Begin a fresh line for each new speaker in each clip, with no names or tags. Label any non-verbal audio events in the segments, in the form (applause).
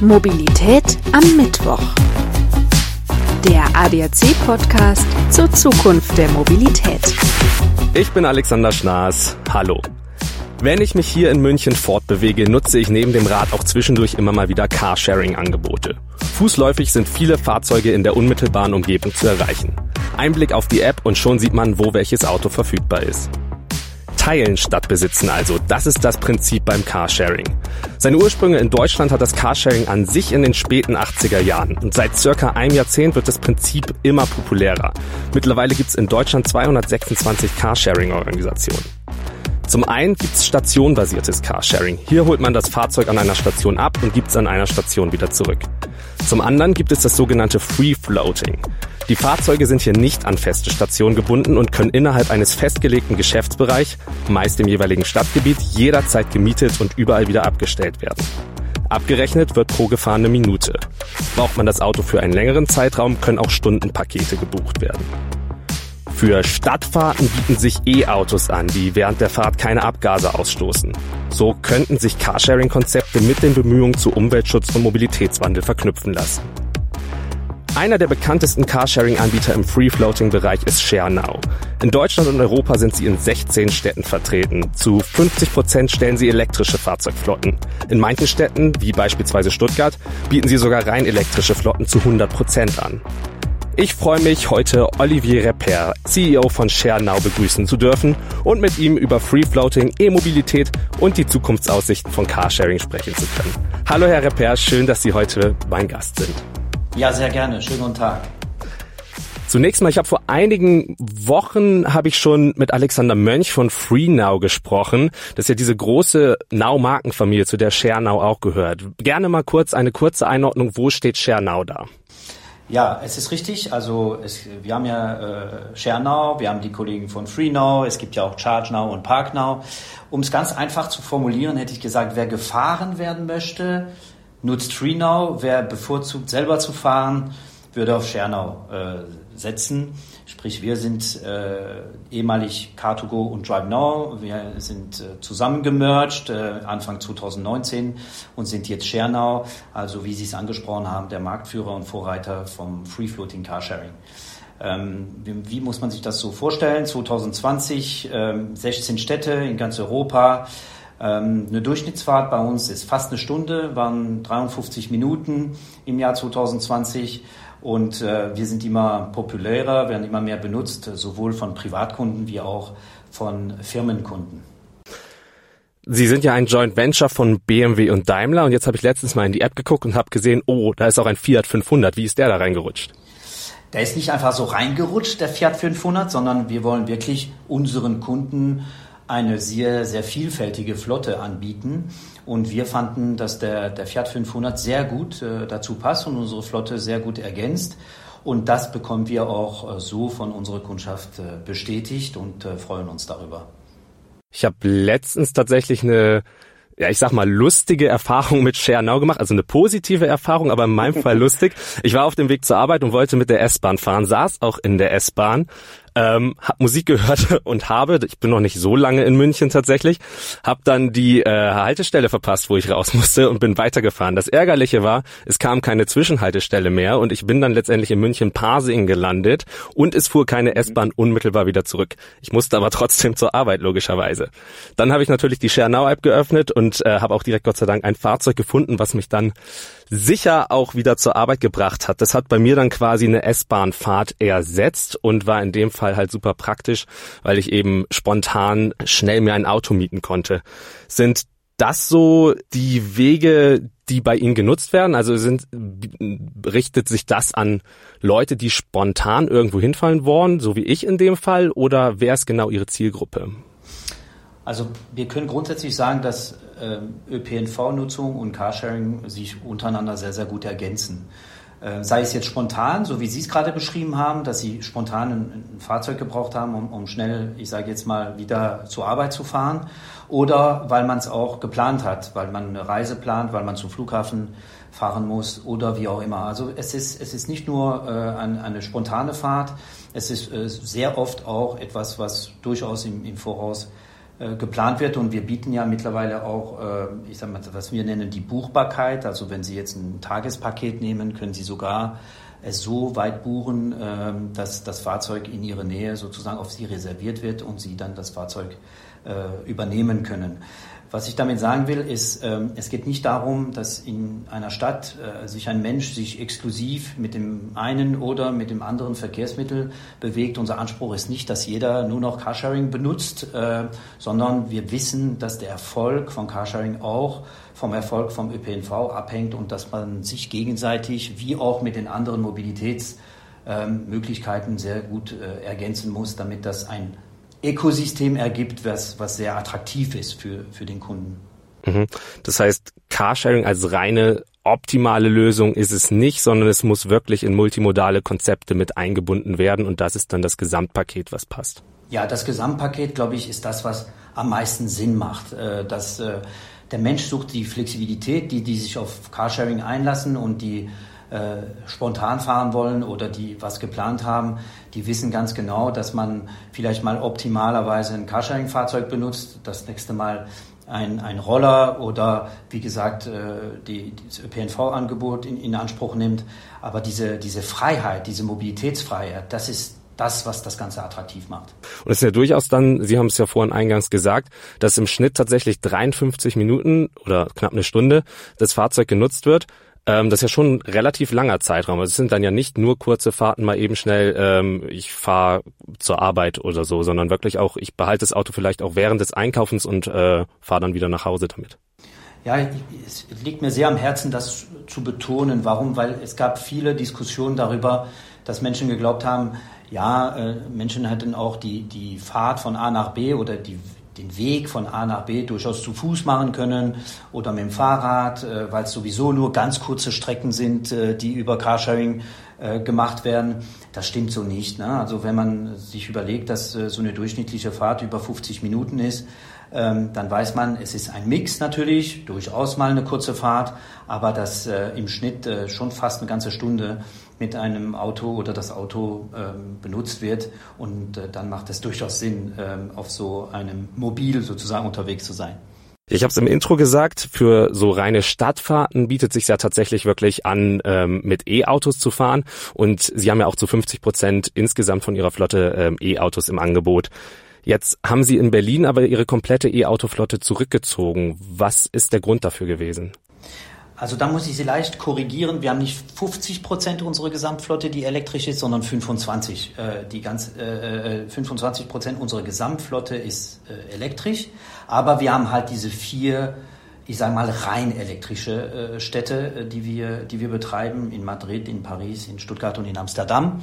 Mobilität am Mittwoch. Der ADAC-Podcast zur Zukunft der Mobilität.
Ich bin Alexander Schnaas. Hallo. Wenn ich mich hier in München fortbewege, nutze ich neben dem Rad auch zwischendurch immer mal wieder Carsharing-Angebote. Fußläufig sind viele Fahrzeuge in der unmittelbaren Umgebung zu erreichen. Ein Blick auf die App und schon sieht man, wo welches Auto verfügbar ist. Teilen statt besitzen also. Das ist das Prinzip beim Carsharing. Seine Ursprünge in Deutschland hat das Carsharing an sich in den späten 80er Jahren und seit circa einem Jahrzehnt wird das Prinzip immer populärer. Mittlerweile gibt es in Deutschland 226 Carsharing-Organisationen. Zum einen gibt's stationbasiertes Carsharing. Hier holt man das Fahrzeug an einer Station ab und gibt es an einer Station wieder zurück. Zum anderen gibt es das sogenannte Free Floating. Die Fahrzeuge sind hier nicht an feste Stationen gebunden und können innerhalb eines festgelegten Geschäftsbereichs, meist im jeweiligen Stadtgebiet, jederzeit gemietet und überall wieder abgestellt werden. Abgerechnet wird pro gefahrene Minute. Braucht man das Auto für einen längeren Zeitraum, können auch Stundenpakete gebucht werden. Für Stadtfahrten bieten sich E-Autos an, die während der Fahrt keine Abgase ausstoßen. So könnten sich Carsharing-Konzepte mit den Bemühungen zu Umweltschutz und Mobilitätswandel verknüpfen lassen. Einer der bekanntesten Carsharing-Anbieter im Free-Floating-Bereich ist ShareNow. In Deutschland und Europa sind sie in 16 Städten vertreten. Zu 50 Prozent stellen sie elektrische Fahrzeugflotten. In manchen Städten, wie beispielsweise Stuttgart, bieten sie sogar rein elektrische Flotten zu 100 Prozent an. Ich freue mich, heute Olivier Reper, CEO von ShareNow, begrüßen zu dürfen und mit ihm über Free Floating, E-Mobilität und die Zukunftsaussichten von Carsharing sprechen zu können. Hallo Herr Reper, schön, dass Sie heute mein Gast sind.
Ja, sehr gerne. Schönen guten Tag.
Zunächst mal, ich habe vor einigen Wochen habe ich schon mit Alexander Mönch von FreeNow gesprochen. Das ist ja diese große Now-Markenfamilie, zu der ShareNow auch gehört. Gerne mal kurz eine kurze Einordnung, wo steht ShareNow da?
Ja, es ist richtig. Also es, wir haben ja äh, ShareNow, wir haben die Kollegen von FreeNow, es gibt ja auch ChargeNow und ParkNow. Um es ganz einfach zu formulieren, hätte ich gesagt, wer gefahren werden möchte, nutzt FreeNow. Wer bevorzugt, selber zu fahren, würde auf ShareNow äh, setzen. Sprich, wir sind äh, ehemalig Car2Go und DriveNow. Wir sind äh, zusammengemerged äh, Anfang 2019 und sind jetzt ShareNow, also wie Sie es angesprochen haben, der Marktführer und Vorreiter vom Free Floating Carsharing. Ähm, wie, wie, muss man sich das so vorstellen? 2020 ähm, 16 Städte in ganz Europa. Ähm, eine Durchschnittsfahrt bei uns ist fast eine Stunde, waren 53 Minuten im Jahr 2020 und äh, wir sind immer populärer, werden immer mehr benutzt, sowohl von Privatkunden wie auch von Firmenkunden.
Sie sind ja ein Joint Venture von BMW und Daimler und jetzt habe ich letztens mal in die App geguckt und habe gesehen, oh, da ist auch ein Fiat 500. Wie ist der da reingerutscht?
Der ist nicht einfach so reingerutscht, der Fiat 500, sondern wir wollen wirklich unseren Kunden eine sehr, sehr vielfältige Flotte anbieten. Und wir fanden, dass der, der Fiat 500 sehr gut äh, dazu passt und unsere Flotte sehr gut ergänzt. Und das bekommen wir auch äh, so von unserer Kundschaft äh, bestätigt und äh, freuen uns darüber.
Ich habe letztens tatsächlich eine ja, ich sag mal, lustige Erfahrung mit ShareNow gemacht, also eine positive Erfahrung, aber in meinem Fall (laughs) lustig. Ich war auf dem Weg zur Arbeit und wollte mit der S-Bahn fahren, saß auch in der S-Bahn ähm, habe Musik gehört (laughs) und habe, ich bin noch nicht so lange in München tatsächlich, habe dann die äh, Haltestelle verpasst, wo ich raus (laughs) musste und bin weitergefahren. Das Ärgerliche war, es kam keine Zwischenhaltestelle mehr und ich bin dann letztendlich in München Parsing gelandet und es fuhr keine S-Bahn unmittelbar wieder zurück. Ich musste aber (laughs) trotzdem zur Arbeit logischerweise. Dann habe ich natürlich die ShareNow-App geöffnet und äh, habe auch direkt Gott sei Dank ein Fahrzeug gefunden, was mich dann sicher auch wieder zur Arbeit gebracht hat. Das hat bei mir dann quasi eine S-Bahn-Fahrt ersetzt und war in dem Fall halt super praktisch, weil ich eben spontan schnell mir ein Auto mieten konnte. Sind das so die Wege, die bei Ihnen genutzt werden? Also sind, richtet sich das an Leute, die spontan irgendwo hinfallen wollen, so wie ich in dem Fall, oder wer ist genau Ihre Zielgruppe?
Also wir können grundsätzlich sagen, dass äh, ÖPNV-Nutzung und Carsharing sich untereinander sehr, sehr gut ergänzen. Äh, sei es jetzt spontan, so wie Sie es gerade beschrieben haben, dass Sie spontan ein, Fahrzeug gebraucht haben, um, um schnell, ich sage jetzt mal, wieder zur Arbeit zu fahren, oder weil man es auch geplant hat, weil man eine Reise plant, weil man zum Flughafen fahren muss oder wie auch immer. Also es ist, es ist nicht nur äh, eine, eine spontane Fahrt, es ist äh, sehr oft auch etwas, was durchaus im, im Voraus geplant wird. Und wir bieten ja mittlerweile auch, äh, ich sag mal, was wir nennen die Buchbarkeit. Also wenn Sie jetzt ein Tagespaket nehmen, können Sie sogar es so weit buchen, äh, dass das Fahrzeug in Ihre Nähe sozusagen auf Sie reserviert wird und Sie dann das Fahrzeug äh, übernehmen können. Was ich damit sagen will, ist, ähm, es geht nicht darum, dass in einer Stadt äh, sich ein Mensch sich exklusiv mit dem einen oder mit dem anderen Verkehrsmittel bewegt. Unser Anspruch ist nicht, dass jeder nur noch Carsharing benutzt, äh, sondern wir wissen, dass der Erfolg von Carsharing auch vom Erfolg vom ÖPNV abhängt und dass man sich gegenseitig wie auch mit den anderen Mobilitätsmöglichkeiten sehr gut äh, ergänzen muss, damit das ein Ökosystem ergibt, was, was sehr attraktiv ist für, für den Kunden.
Mhm. Das heißt, Carsharing als reine optimale Lösung ist es nicht, sondern es muss wirklich in multimodale Konzepte mit eingebunden werden und das ist dann das Gesamtpaket, was passt.
Ja, das Gesamtpaket, glaube ich, ist das, was am meisten Sinn macht. Äh, dass äh, der Mensch sucht die Flexibilität, die, die sich auf Carsharing einlassen und die spontan fahren wollen oder die was geplant haben, die wissen ganz genau, dass man vielleicht mal optimalerweise ein Carsharing-Fahrzeug benutzt, das nächste Mal ein, ein Roller oder wie gesagt äh, die, das ÖPNV-Angebot in, in Anspruch nimmt. Aber diese, diese Freiheit, diese Mobilitätsfreiheit, das ist das, was das Ganze attraktiv macht.
Und es ist ja durchaus dann, Sie haben es ja vorhin eingangs gesagt, dass im Schnitt tatsächlich 53 Minuten oder knapp eine Stunde das Fahrzeug genutzt wird. Ähm, das ist ja schon ein relativ langer Zeitraum. Also es sind dann ja nicht nur kurze Fahrten mal eben schnell, ähm, ich fahre zur Arbeit oder so, sondern wirklich auch, ich behalte das Auto vielleicht auch während des Einkaufens und äh, fahre dann wieder nach Hause damit.
Ja, es liegt mir sehr am Herzen, das zu betonen. Warum? Weil es gab viele Diskussionen darüber, dass Menschen geglaubt haben, ja, äh, Menschen hätten auch die, die Fahrt von A nach B oder die den Weg von A nach B durchaus zu Fuß machen können oder mit dem Fahrrad, äh, weil es sowieso nur ganz kurze Strecken sind, äh, die über Carsharing äh, gemacht werden. Das stimmt so nicht. Ne? Also wenn man sich überlegt, dass so eine durchschnittliche Fahrt über 50 Minuten ist, ähm, dann weiß man, es ist ein Mix natürlich, durchaus mal eine kurze Fahrt, aber dass im Schnitt schon fast eine ganze Stunde mit einem Auto oder das Auto ähm, benutzt wird. Und äh, dann macht es durchaus Sinn, ähm, auf so einem Mobil sozusagen unterwegs zu sein.
Ich habe es im Intro gesagt, für so reine Stadtfahrten bietet sich ja tatsächlich wirklich an, ähm, mit E-Autos zu fahren. Und Sie haben ja auch zu 50 Prozent insgesamt von Ihrer Flotte ähm, E-Autos im Angebot. Jetzt haben Sie in Berlin aber Ihre komplette E-Auto-Flotte zurückgezogen. Was ist der Grund dafür gewesen?
Also da muss ich Sie leicht korrigieren. Wir haben nicht 50 Prozent unserer Gesamtflotte, die elektrisch ist, sondern 25. Äh, die ganz, äh, 25 äh, Prozent unserer Gesamtflotte ist äh, elektrisch. Aber wir haben halt diese vier, ich sage mal, rein elektrische äh, Städte, äh, die, wir, die wir betreiben. In Madrid, in Paris, in Stuttgart und in Amsterdam.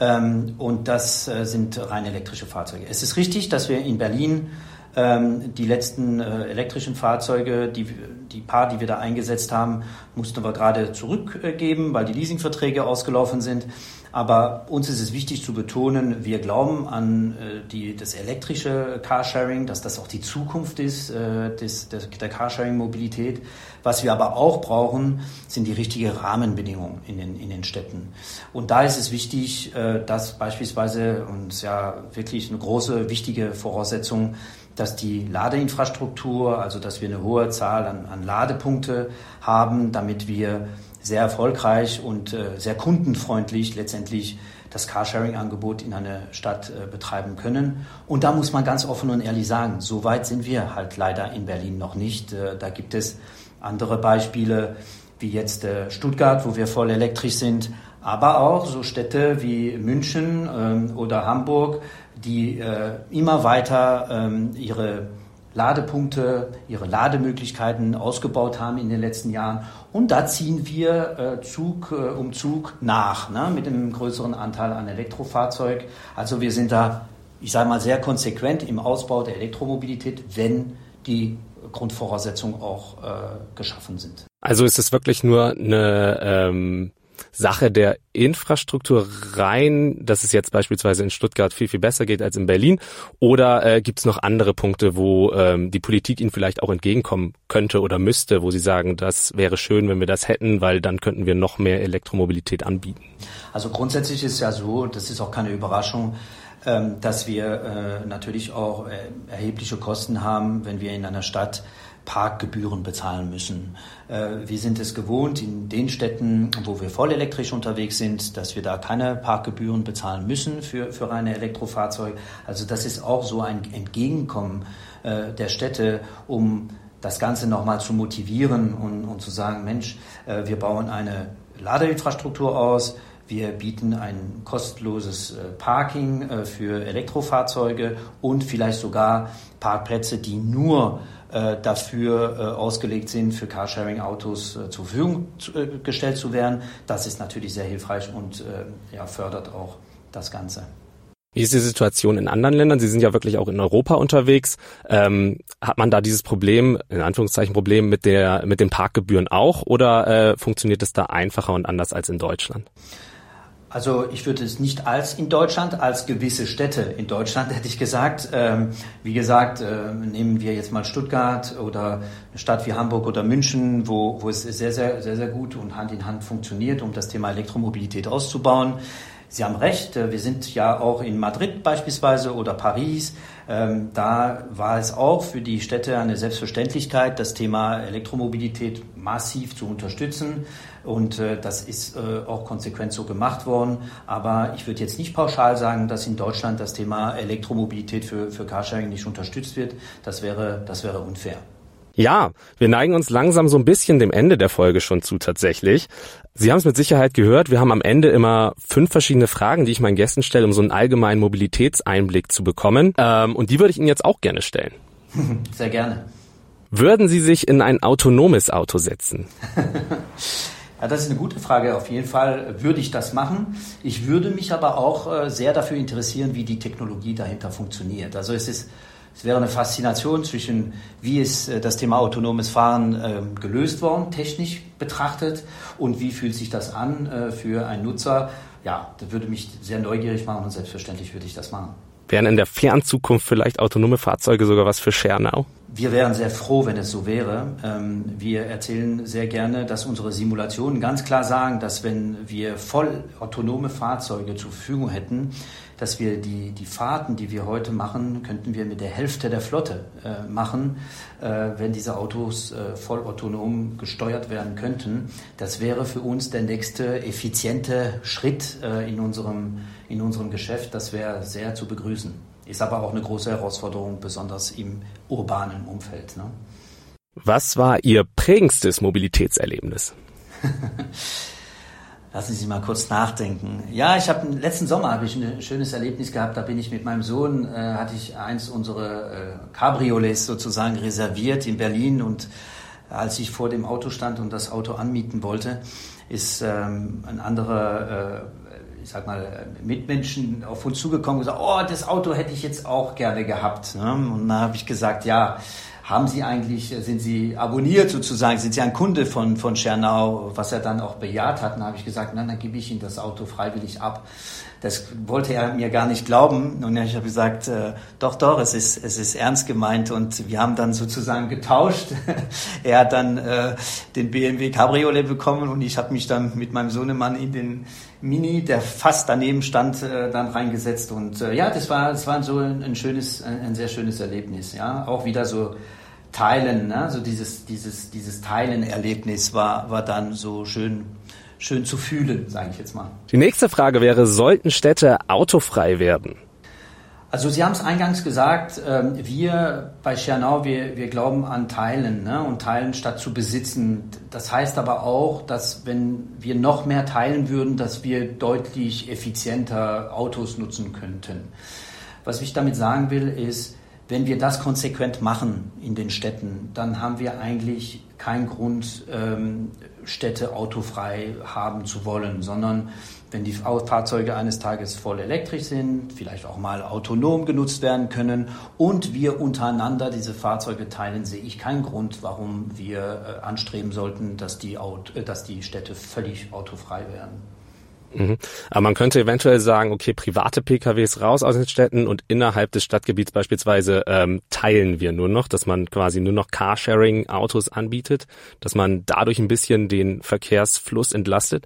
Ähm, und das äh, sind rein elektrische Fahrzeuge. Es ist richtig, dass wir in Berlin ähm, die letzten äh, elektrischen Fahrzeuge, die, die paar, die wir da eingesetzt haben, mussten wir gerade zurückgeben, weil die Leasingverträge ausgelaufen sind. Aber uns ist es wichtig zu betonen, wir glauben an äh, die, das elektrische Carsharing, dass das auch die Zukunft ist äh, des, des, der Carsharing-Mobilität. Was wir aber auch brauchen, sind die richtigen Rahmenbedingungen in den, in den Städten. Und da ist es wichtig, äh, dass beispielsweise, und ja wirklich eine große, wichtige Voraussetzung, dass die Ladeinfrastruktur, also dass wir eine hohe Zahl an, an Ladepunkte haben, damit wir sehr erfolgreich und äh, sehr kundenfreundlich letztendlich das Carsharing-Angebot in einer Stadt äh, betreiben können. Und da muss man ganz offen und ehrlich sagen, so weit sind wir halt leider in Berlin noch nicht. Äh, da gibt es andere Beispiele wie jetzt Stuttgart, wo wir voll elektrisch sind, aber auch so Städte wie München ähm, oder Hamburg, die immer weiter ähm, ihre Ladepunkte, ihre Lademöglichkeiten ausgebaut haben in den letzten Jahren. Und da ziehen wir äh, Zug äh, um Zug nach, ne, mit einem größeren Anteil an Elektrofahrzeug. Also wir sind da, ich sage mal, sehr konsequent im Ausbau der Elektromobilität, wenn die Grundvoraussetzungen auch äh, geschaffen sind.
Also ist es wirklich nur eine ähm, Sache der Infrastruktur rein, dass es jetzt beispielsweise in Stuttgart viel, viel besser geht als in Berlin? Oder äh, gibt es noch andere Punkte, wo ähm, die Politik Ihnen vielleicht auch entgegenkommen könnte oder müsste, wo Sie sagen, das wäre schön, wenn wir das hätten, weil dann könnten wir noch mehr Elektromobilität anbieten?
Also grundsätzlich ist ja so, das ist auch keine Überraschung, ähm, dass wir äh, natürlich auch äh, erhebliche Kosten haben, wenn wir in einer Stadt Parkgebühren bezahlen müssen. Äh, wir sind es gewohnt in den Städten, wo wir voll elektrisch unterwegs sind, dass wir da keine Parkgebühren bezahlen müssen für, für reine Elektrofahrzeuge. Also das ist auch so ein Entgegenkommen äh, der Städte, um das Ganze nochmal zu motivieren und, und zu sagen, Mensch, äh, wir bauen eine Ladeinfrastruktur aus, wir bieten ein kostenloses Parking für Elektrofahrzeuge und vielleicht sogar Parkplätze, die nur dafür äh, ausgelegt sind, für Carsharing-Autos äh, zur Verfügung gestellt zu werden. Das ist natürlich sehr hilfreich und ja, fördert auch das Ganze.
Wie ist die Situation in anderen Ländern? Sie sind ja wirklich auch in Europa unterwegs. Ähm, hat man da dieses Problem, in Anführungszeichen Problem mit der mit den Parkgebühren auch oder äh, funktioniert es da einfacher und anders als in Deutschland?
Also ich würde es nicht als in Deutschland, als gewisse Städte in Deutschland (laughs) hätte ich gesagt. Ähm, wie gesagt, äh, nehmen wir jetzt mal Stuttgart oder eine Stadt wie Hamburg oder München, wo, wo es sehr, sehr, sehr, sehr gut und Hand in Hand funktioniert, um das Thema Elektromobilität auszubauen. Sie haben recht, äh, wir sind ja auch in Madrid beispielsweise oder Paris. Ähm, da war es auch für die Städte eine Selbstverständlichkeit, das Thema Elektromobilität massiv zu unterstützen. Und äh, das ist äh, auch konsequent so gemacht worden. Aber ich würde jetzt nicht pauschal sagen, dass in Deutschland das Thema Elektromobilität für, für Carsharing nicht unterstützt wird. Das wäre, das wäre unfair.
Ja, wir neigen uns langsam so ein bisschen dem Ende der Folge schon zu tatsächlich. Sie haben es mit Sicherheit gehört, wir haben am Ende immer fünf verschiedene Fragen, die ich meinen Gästen stelle, um so einen allgemeinen Mobilitätseinblick zu bekommen. Ähm, und die würde ich Ihnen jetzt auch gerne stellen. (laughs)
Sehr gerne.
Würden Sie sich in ein autonomes Auto setzen? (laughs)
Ja, das ist eine gute Frage. Auf jeden Fall würde ich das machen. Ich würde mich aber auch äh, sehr dafür interessieren, wie die Technologie dahinter funktioniert. Also es ist es wäre eine Faszination zwischen, wie ist äh, das Thema autonomes Fahren ähm, gelöst worden, technisch betrachtet, und wie fühlt sich das an äh, für einen Nutzer. Ja, das würde mich sehr neugierig machen und selbstverständlich würde ich das machen.
Wären in der Fernzukunft vielleicht autonome Fahrzeuge sogar was für Schernau?
Wir wären sehr froh, wenn es so wäre. Ähm, wir erzählen sehr gerne, dass unsere Simulationen ganz klar sagen, dass wenn wir voll autonome Fahrzeuge zur Verfügung hätten, dass wir die, die Fahrten, die wir heute machen, könnten wir mit der Hälfte der Flotte äh, machen, äh, wenn diese Autos äh, voll autonom gesteuert werden könnten. Das wäre für uns der nächste effiziente Schritt äh, in, unserem, in unserem Geschäft. Das wäre sehr zu begrüßen. Ist aber auch eine große Herausforderung, besonders im urbanen Umfeld. Ne?
Was war Ihr prägendstes Mobilitätserlebnis? (laughs)
Lassen Sie mal kurz nachdenken. Ja, ich habe letzten Sommer habe ich ein schönes Erlebnis gehabt. Da bin ich mit meinem Sohn äh, hatte ich eins unserer äh, Cabriolets sozusagen reserviert in Berlin und als ich vor dem Auto stand und das Auto anmieten wollte, ist ähm, ein anderer äh, ich sag mal, Mitmenschen auf uns zugekommen und gesagt, oh, das Auto hätte ich jetzt auch gerne gehabt. Ne? Und da habe ich gesagt, ja, haben Sie eigentlich, sind Sie abonniert sozusagen, sind Sie ein Kunde von, von Schernau, was er dann auch bejaht hat. Und habe ich gesagt, na, dann gebe ich Ihnen das Auto freiwillig ab. Das wollte er mir gar nicht glauben. Und ich habe gesagt, äh, doch, doch, es ist, es ist ernst gemeint. Und wir haben dann sozusagen getauscht. (laughs) er hat dann äh, den BMW Cabriolet bekommen und ich habe mich dann mit meinem Sohnemann in den Mini, der fast daneben stand, äh, dann reingesetzt. Und äh, ja, das war, das war so ein, ein schönes, ein, ein sehr schönes Erlebnis. Ja, auch wieder so Teilen, ne? so dieses, dieses, dieses Teilen-Erlebnis war, war dann so schön, schön zu fühlen, sage ich jetzt mal.
Die nächste Frage wäre, sollten Städte autofrei werden?
Also Sie haben es eingangs gesagt, ähm, wir bei Schernau, wir, wir glauben an Teilen ne? und Teilen statt zu besitzen. Das heißt aber auch, dass wenn wir noch mehr teilen würden, dass wir deutlich effizienter Autos nutzen könnten. Was ich damit sagen will, ist, wenn wir das konsequent machen in den Städten, dann haben wir eigentlich keinen Grund, ähm, Städte autofrei haben zu wollen, sondern wenn die Fahrzeuge eines Tages voll elektrisch sind, vielleicht auch mal autonom genutzt werden können und wir untereinander diese Fahrzeuge teilen, sehe ich keinen Grund, warum wir äh, anstreben sollten, dass die, äh, dass die Städte völlig autofrei werden.
Mhm. Aber man könnte eventuell sagen, okay, private PKWs raus aus den Städten und innerhalb des Stadtgebiets beispielsweise ähm, teilen wir nur noch, dass man quasi nur noch Carsharing-Autos anbietet, dass man dadurch ein bisschen den Verkehrsfluss entlastet?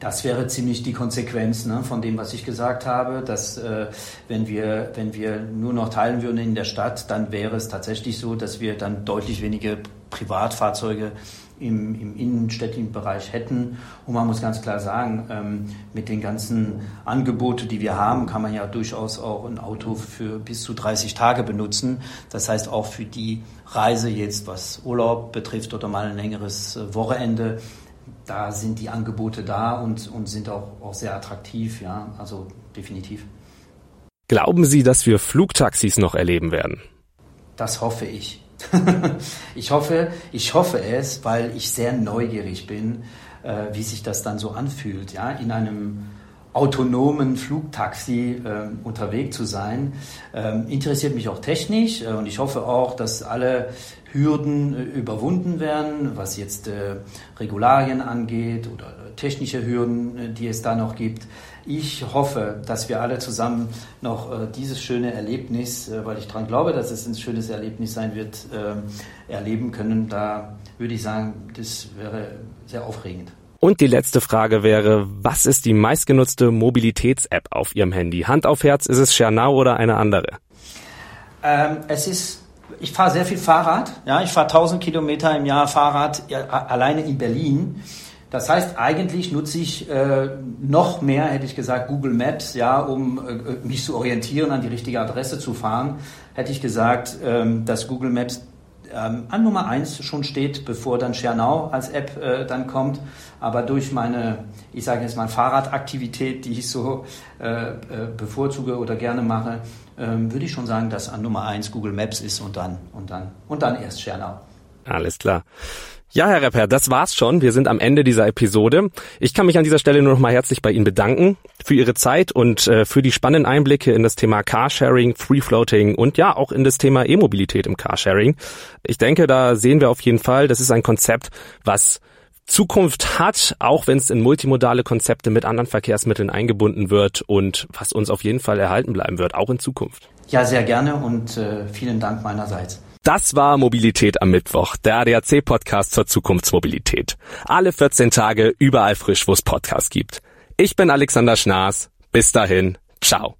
Das wäre ziemlich die Konsequenz ne, von dem, was ich gesagt habe, dass äh, wenn, wir, wenn wir nur noch teilen würden in der Stadt, dann wäre es tatsächlich so, dass wir dann deutlich weniger Privatfahrzeuge im, im innenstädtischen Bereich hätten. Und man muss ganz klar sagen, ähm, mit den ganzen Angeboten, die wir haben, kann man ja durchaus auch ein Auto für bis zu 30 Tage benutzen. Das heißt auch für die Reise jetzt, was Urlaub betrifft oder mal ein längeres äh, Wochenende, da sind die Angebote da und, und sind auch, auch sehr attraktiv, ja, also definitiv.
Glauben Sie, dass wir Flugtaxis noch erleben werden?
Das hoffe ich. Ich hoffe, ich hoffe es, weil ich sehr neugierig bin, äh, wie sich das dann so anfühlt, ja, in einem autonomen Flugtaxi äh, unterwegs zu sein. Ähm, interessiert mich auch technisch äh, und ich hoffe auch, dass alle Hürden äh, überwunden werden, was jetzt äh, Regularien angeht oder technische Hürden, äh, die es da noch gibt. Ich hoffe, dass wir alle zusammen noch äh, dieses schöne Erlebnis, äh, weil ich daran glaube, dass es ein schönes Erlebnis sein wird, äh, erleben können. Da würde ich sagen, das wäre sehr aufregend.
Und die letzte Frage wäre, was ist die meistgenutzte Mobilitäts-App auf Ihrem Handy? Hand auf Herz, ist es Schernau oder eine andere?
Ähm, es ist, ich fahre sehr viel Fahrrad. Ja, ich fahre 1000 Kilometer im Jahr Fahrrad alleine in Berlin. Das heißt, eigentlich nutze ich äh, noch mehr, hätte ich gesagt, Google Maps, ja, um äh, mich zu orientieren, an die richtige Adresse zu fahren. Hätte ich gesagt, ähm, dass Google Maps ähm, an Nummer eins schon steht, bevor dann Schernau als App äh, dann kommt. Aber durch meine, ich sage jetzt mal Fahrradaktivität, die ich so äh, äh, bevorzuge oder gerne mache, ähm, würde ich schon sagen, dass an Nummer eins Google Maps ist und dann und dann und dann erst Schernau.
Alles klar. Ja, Herr Repper, das war's schon. Wir sind am Ende dieser Episode. Ich kann mich an dieser Stelle nur noch mal herzlich bei Ihnen bedanken für Ihre Zeit und äh, für die spannenden Einblicke in das Thema Carsharing, Free Floating und ja auch in das Thema E-Mobilität im Carsharing. Ich denke, da sehen wir auf jeden Fall, das ist ein Konzept, was Zukunft hat, auch wenn es in multimodale Konzepte mit anderen Verkehrsmitteln eingebunden wird und was uns auf jeden Fall erhalten bleiben wird, auch in Zukunft.
Ja, sehr gerne und äh, vielen Dank meinerseits.
Das war Mobilität am Mittwoch, der ADAC-Podcast zur Zukunftsmobilität. Alle 14 Tage überall frisch, wo es Podcasts gibt. Ich bin Alexander Schnaas. Bis dahin. Ciao.